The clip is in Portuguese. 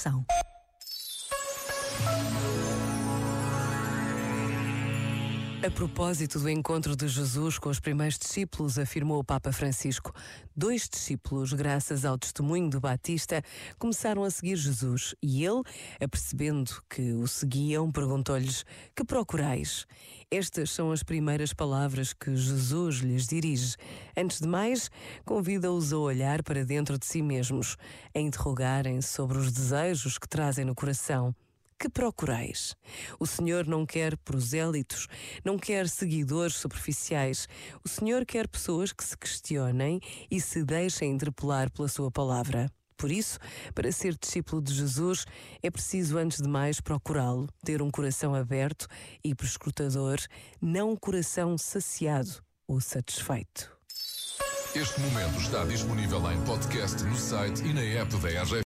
coração. A propósito do encontro de Jesus com os primeiros discípulos, afirmou o Papa Francisco, dois discípulos, graças ao testemunho do Batista, começaram a seguir Jesus e ele, apercebendo que o seguiam, perguntou-lhes: Que procurais? Estas são as primeiras palavras que Jesus lhes dirige. Antes de mais, convida-os a olhar para dentro de si mesmos, a interrogarem sobre os desejos que trazem no coração que procurais? O Senhor não quer prosélitos, não quer seguidores superficiais. O Senhor quer pessoas que se questionem e se deixem interpelar pela Sua palavra. Por isso, para ser discípulo de Jesus, é preciso, antes de mais, procurá-lo, ter um coração aberto e prescrutador, não um coração saciado ou satisfeito. Este momento está disponível em podcast no site e na app da RGF.